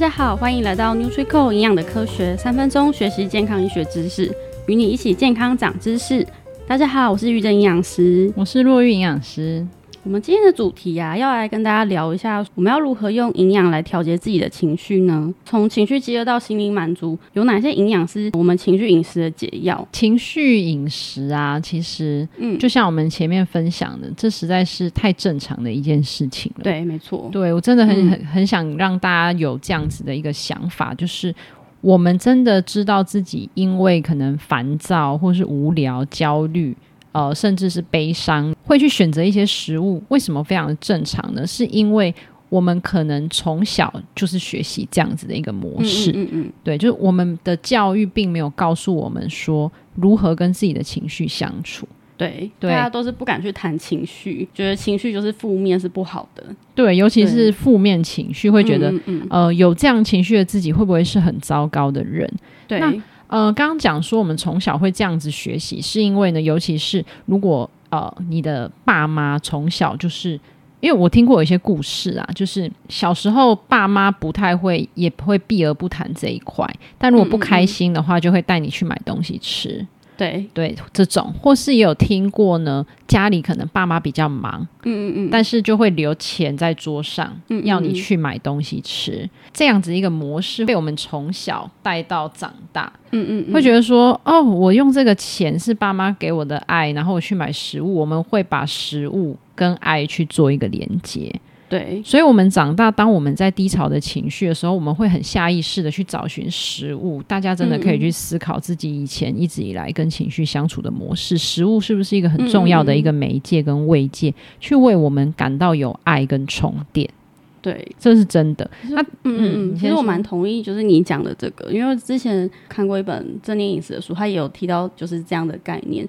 大家好，欢迎来到 Nutrical 营养的科学，三分钟学习健康医学知识，与你一起健康长知识。大家好，我是玉珍营养师，我是若玉营养师。我们今天的主题呀、啊，要来跟大家聊一下，我们要如何用营养来调节自己的情绪呢？从情绪饥饿到心灵满足，有哪些营养是我们情绪饮食的解药？情绪饮食啊，其实，嗯，就像我们前面分享的，嗯、这实在是太正常的一件事情了。对，没错。对，我真的很很、嗯、很想让大家有这样子的一个想法，就是我们真的知道自己因为可能烦躁或是无聊、焦虑。呃，甚至是悲伤，会去选择一些食物，为什么非常的正常呢？是因为我们可能从小就是学习这样子的一个模式，嗯嗯，对，就是我们的教育并没有告诉我们说如何跟自己的情绪相处，对，对，大家都是不敢去谈情绪，觉得情绪就是负面是不好的，对，尤其是负面情绪，会觉得，嗯嗯，呃，有这样情绪的自己会不会是很糟糕的人？对。那呃，刚刚讲说我们从小会这样子学习，是因为呢，尤其是如果呃你的爸妈从小就是，因为我听过有一些故事啊，就是小时候爸妈不太会，也不会避而不谈这一块，但如果不开心的话，就会带你去买东西吃。对。对，这种。或是也有听过呢，家里可能爸妈比较忙，嗯嗯嗯，但是就会留钱在桌上，嗯嗯嗯，要你去买东西吃，这样子一个模式被我们从小带到长大，嗯嗯，嗯，会觉得说，哦，我用这个钱是爸妈给我的爱，然后我去买食物，我们会把食物跟爱去做一个连接。对，所以，我们长大，当我们在低潮的情绪的时候，我们会很下意识的去找寻食物。大家真的可以去思考自己以前一直以来跟情绪相处的模式，食物是不是一个很重要的一个媒介跟慰藉，去为我们感到有爱跟充电。对，这是真的。那，嗯嗯，其实我蛮同意，就是你讲的这个，因为之前看过一本正念饮食的书，它也有提到就是这样的概念。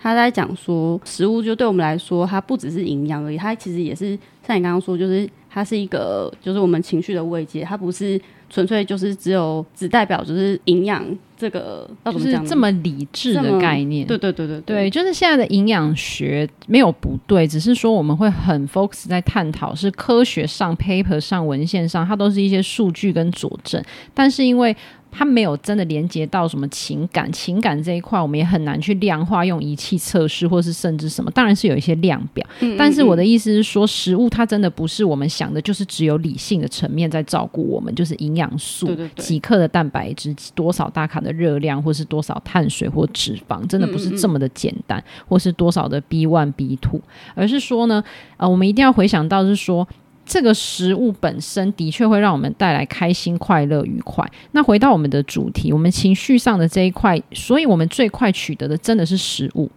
他在讲说，食物就对我们来说，它不只是营养而已，它其实也是像你刚刚说，就是它是一个，就是我们情绪的慰藉，它不是纯粹就是只有只代表就是营养这个，就是这么理智的概念。对对对对对，对，就是现在的营养学没有不对，只是说我们会很 focus 在探讨是科学上、paper 上、文献上，它都是一些数据跟佐证，但是因为。它没有真的连接到什么情感，情感这一块我们也很难去量化，用仪器测试，或是甚至什么，当然是有一些量表。嗯嗯嗯，但是我的意思是说，食物它真的不是我们想的，就是只有理性的层面在照顾我们，就是营养素，对对对，几克的蛋白质，多少大卡的热量，或是多少碳水或脂肪，真的不是这么的简单，或是多少的 B one B two，而是说呢，呃，我们一定要回想到是说。这个食物本身的确会让我们带来开心、快乐、愉快。那回到我们的主题，我们情绪上的这一块，所以我们最快取得的真的是食物。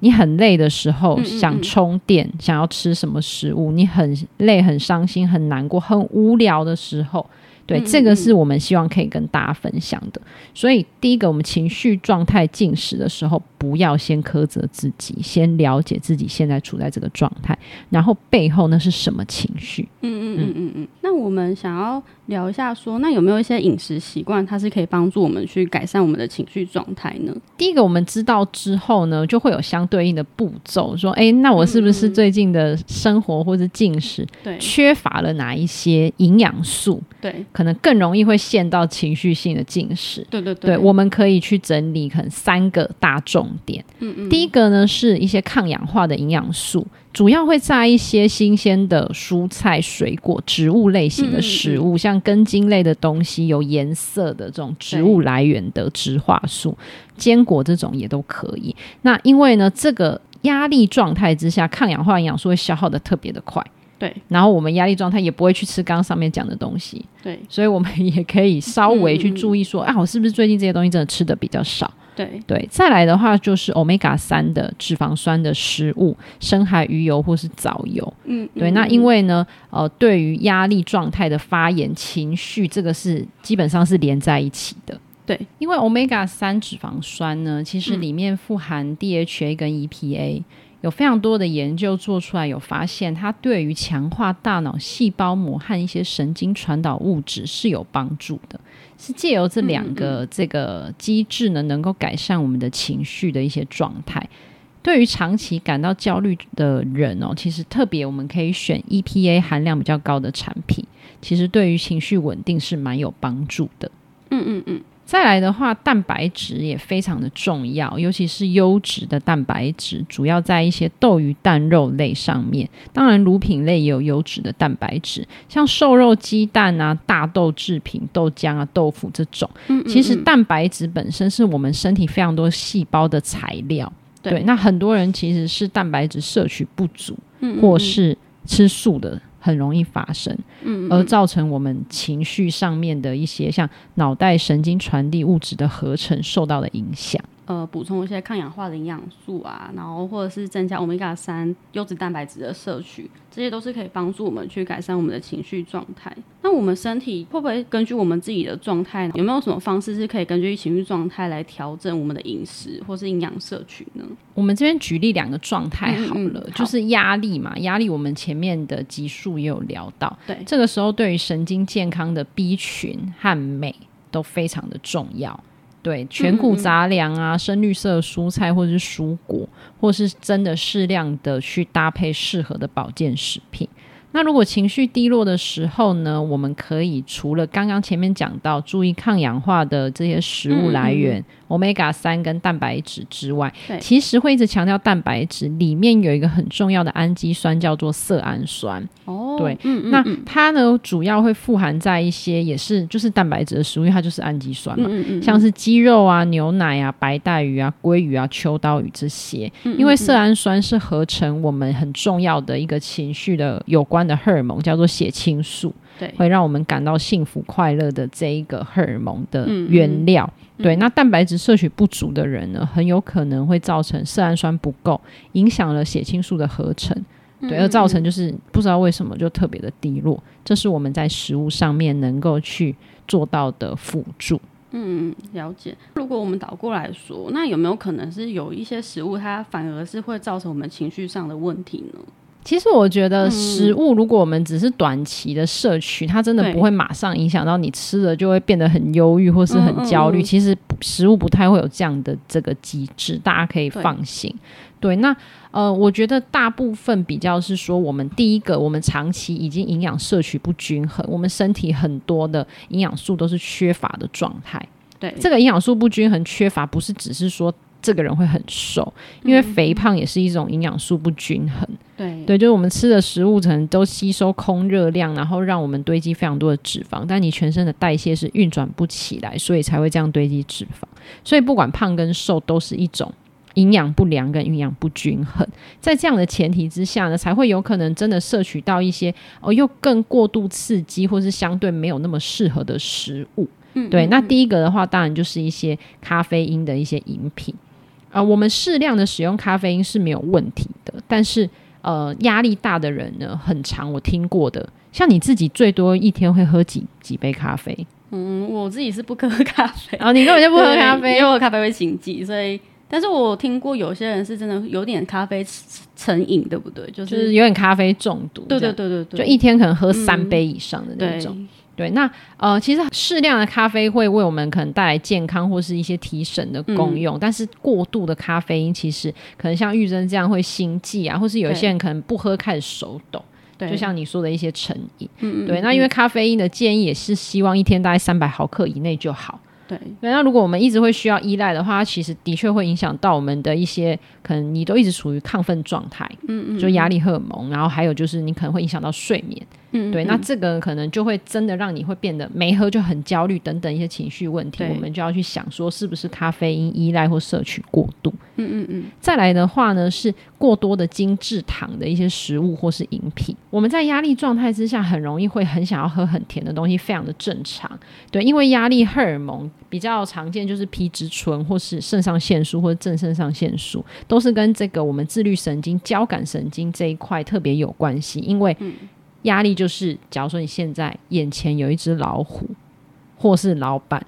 你很累的时候，想充电，想要吃什么食物？你很累、很伤心、很难过、很无聊的时候。对，嗯嗯嗯，这个是我们希望可以跟大家分享的。所以，第一个，我们情绪状态进食的时候，不要先苛责自己，先了解自己现在处在这个状态，然后背后那是什么情绪？嗯嗯嗯嗯嗯。那我们想要聊一下说，说那有没有一些饮食习惯，它是可以帮助我们去改善我们的情绪状态呢？第一个，我们知道之后呢，就会有相对应的步骤，说，哎，那我是不是最近的生活或者进食，对，缺乏了哪一些营养素？对。可能更容易会陷到情绪性的进食。对对对，对，我们可以去整理可能三个大重点。嗯嗯。第一个呢是一些抗氧化的营养素，主要会榨一些新鲜的蔬菜、水果、植物类型的食物，嗯嗯嗯，像根茎类的东西，有颜色的这种植物来源的植化素，坚果这种也都可以。那因为呢，这个压力状态之下，抗氧化营养素会消耗的特别的快。对，然后我们压力状态也不会去吃刚刚上面讲的东西，对，所以我们也可以稍微去注意说，啊，我是不是最近这些东西真的吃的比较少？对。对，再来的话就是 Omega 三的脂肪酸的食物，深海鱼油或是藻油，嗯，对，那因为呢，呃，对于压力状态的发炎情绪，这个是基本上是连在一起的，对，因为 Omega 三脂肪酸呢，其实里面富含 DHA 跟 EPA。有非常多的研究做出来，有发现它对于强化大脑细胞膜和一些神经传导物质是有帮助的，是借由这两个这个机制呢，能够改善我们的情绪的一些状态。对于长期感到焦虑的人哦，其实特别我们可以选 EPA 含量比较高的产品。其实对于情绪稳定是蛮有帮助的。嗯嗯嗯。再来的话，蛋白质也非常的重要，尤其是优质的蛋白质，主要在一些豆鱼蛋肉类上面。当然，乳品类也有优质的蛋白质，像瘦肉、鸡蛋啊、大豆制品、豆浆啊、豆腐这种。嗯嗯嗯。其实蛋白质本身是我们身体非常多细胞的材料。对。对，那很多人其实是蛋白质摄取不足。或是吃素的。很容易发生，嗯，而造成我们情绪上面的一些像脑袋神经传递物质的合成受到的影响。呃，补充一些抗氧化的营养素啊，然后或者是增加欧米伽三优质蛋白质的摄取，这些都是可以帮助我们去改善我们的情绪状态。那我们身体会不会根据我们自己的状态，有没有什么方式是可以根据情绪状态来调整我们的饮食或是营养摄取呢？我们这边举例两个状态好了，嗯嗯、好就是压力嘛，压力我们前面的集数也有聊到，对，这个时候对于神经健康的 B 群和镁都非常的重要。对，全谷杂粮啊，深绿色蔬菜或者是蔬果，或是真的适量的去搭配适合的保健食品。那如果情绪低落的时候呢，我们可以除了刚刚前面讲到注意抗氧化的这些食物来源。Omega 三跟蛋白质之外，其实会一直强调蛋白质里面有一个很重要的氨基酸，叫做色氨酸。哦，对，嗯嗯嗯，那它呢主要会富含在一些也是就是蛋白质的食物，因为它就是氨基酸嘛，嗯嗯嗯，像是鸡肉啊、牛奶啊、白带鱼啊、鲑鱼啊、秋刀鱼这些。因为色氨酸是合成我们很重要的一个情绪的有关的荷尔蒙，叫做血清素。对，会让我们感到幸福快乐的这一个荷尔蒙的原料。对，那蛋白质摄取不足的人呢，很有可能会造成色氨酸不够，影响了血清素的合成。对，而造成就是不知道为什么就特别的低落。这是我们在食物上面能够去做到的辅助。嗯，了解。如果我们倒过来说，那有没有可能是有一些食物它反而是会造成我们情绪上的问题呢？其实我觉得食物，如果我们只是短期的摄取，嗯、它真的不会马上影响到你吃了就会变得很忧郁或是很焦虑。嗯嗯嗯，其实食物不太会有这样的这个机制，大家可以放心。对，那呃，我觉得大部分比较是说，我们第一个，我们长期已经营养摄取不均衡，我们身体很多的营养素都是缺乏的状态。对，这个营养素不均衡缺乏，不是只是说。这个人会很瘦，因为肥胖也是一种营养素不均衡。对对，就是我们吃的食物可能都吸收空热量，然后让我们堆积非常多的脂肪，但你全身的代谢是运转不起来，所以才会这样堆积脂肪。所以不管胖跟瘦，都是一种营养不良跟营养不均衡。在这样的前提之下呢，才会有可能真的摄取到一些哦又更过度刺激，或是相对没有那么适合的食物。嗯，对。那第一个的话，当然就是一些咖啡因的一些饮品。啊、呃，我们适量的使用咖啡因是没有问题的，但是呃，压力大的人呢，很长我听过的，像你自己最多一天会喝几几杯咖啡？嗯，我自己是不喝咖啡，然后、哦、你根本就不喝咖啡，因为我咖啡会心悸，所以，但是我听过有些人是真的有点咖啡成瘾，对不对？就是、就是有点咖啡中毒，对对对对对，就一天可能喝三杯以上的那种。嗯对，那呃，其实适量的咖啡会为我们可能带来健康或是一些提神的功用，嗯、但是过度的咖啡因其实可能像玉珍这样会心悸啊，或是有一些人可能不喝开始手抖，对就像你说的一些成瘾。嗯，对，那因为咖啡因的建议也是希望一天大概三百毫克以内就好。对，那如果我们一直会需要依赖的话，它其实的确会影响到我们的一些可能你都一直处于亢奋状态，嗯嗯，就压力荷尔蒙，然后还有就是你可能会影响到睡眠。嗯，对，那这个可能就会真的让你会变得没喝就很焦虑等等一些情绪问题，我们就要去想说是不是咖啡因依赖或摄取过度。嗯嗯嗯。再来的话呢，是过多的精致糖的一些食物或是饮品。我们在压力状态之下，很容易会很想要喝很甜的东西，非常的正常。对，因为压力荷尔蒙比较常见，就是皮质醇或是肾上腺素或者正肾上腺素，都是跟这个我们自律神经、交感神经这一块特别有关系，因为。嗯压力就是，假如说你现在眼前有一只老虎，或是老板，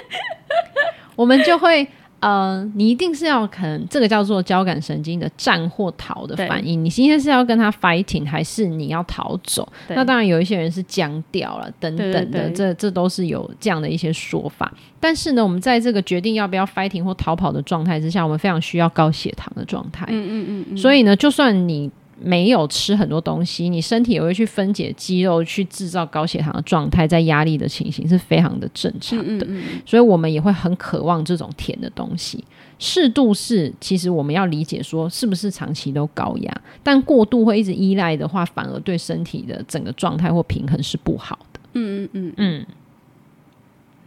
我们就会，呃，你一定是要可能这个叫做交感神经的战或逃的反应。你今天是要跟他 fighting，还是你要逃走？那当然有一些人是僵掉了，等等的，对对对这这都是有这样的一些说法。但是呢，我们在这个决定要不要 fighting 或逃跑的状态之下，我们非常需要高血糖的状态。嗯嗯嗯嗯。所以呢，就算你。没有吃很多东西，你身体也会去分解肌肉，去制造高血糖的状态，在压力的情形是非常的正常的。嗯嗯嗯，所以我们也会很渴望这种甜的东西。适度是，其实我们要理解说，是不是长期都高压，但过度会一直依赖的话，反而对身体的整个状态或平衡是不好的。嗯嗯嗯嗯。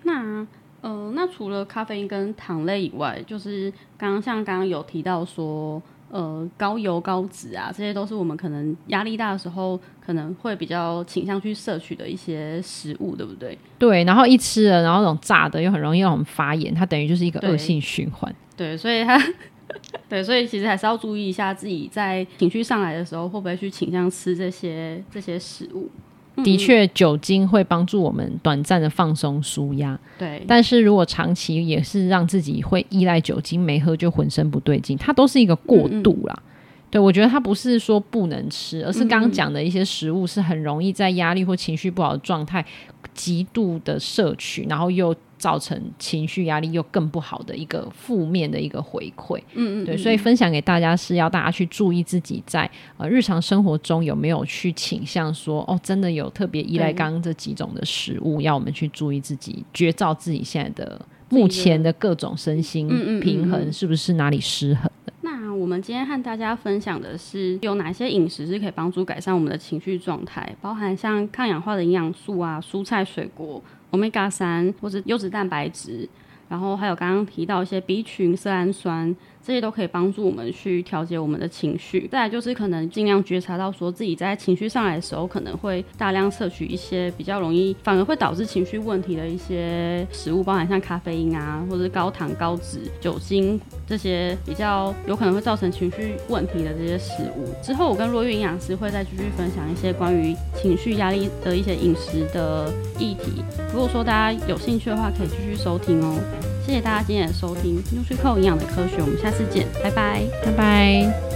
那呃，那除了咖啡因跟糖类以外，就是刚刚像刚刚有提到说。呃，高油高脂啊，这些都是我们可能压力大的时候可能会比较倾向去摄取的一些食物，对不对？对，然后一吃了，然后那种炸的又很容易让我们发炎，它等于就是一个恶性循环。对，所以它，对，所以其实还是要注意一下自己在情绪上来的时候，会不会去倾向吃这些这些食物。的确，酒精会帮助我们短暂的放松舒压。对，但是如果长期也是让自己会依赖酒精，没喝就浑身不对劲，它都是一个过度啦。嗯嗯对，我觉得它不是说不能吃，而是刚刚讲的一些食物是很容易在压力或情绪不好的状态极度的摄取，然后又造成情绪压力又更不好的一个负面的一个回馈。嗯嗯，对，所以分享给大家是要大家去注意自己在呃日常生活中有没有去倾向说哦，真的有特别依赖刚刚这几种的食物，要我们去注意自己，觉照自己现在的目前的各种身心平衡是不是哪里失衡。那我们今天和大家分享的是有哪些饮食是可以帮助改善我们的情绪状态，包含像抗氧化的营养素啊、蔬菜水果、Omega 三或者优质蛋白质，然后还有刚刚提到一些 B 群、色氨酸。这些都可以帮助我们去调节我们的情绪。再来就是可能尽量觉察到说自己在情绪上来的时候，可能会大量摄取一些比较容易反而会导致情绪问题的一些食物，包含像咖啡因啊，或者是高糖、高脂、酒精这些比较有可能会造成情绪问题的这些食物。之后我跟若月营养师会再继续分享一些关于情绪压力的一些饮食的议题。如果说大家有兴趣的话，可以继续收听哦。谢谢大家今天的收听 n u t r i c o 营养的科学，我们下次见，拜拜，拜拜。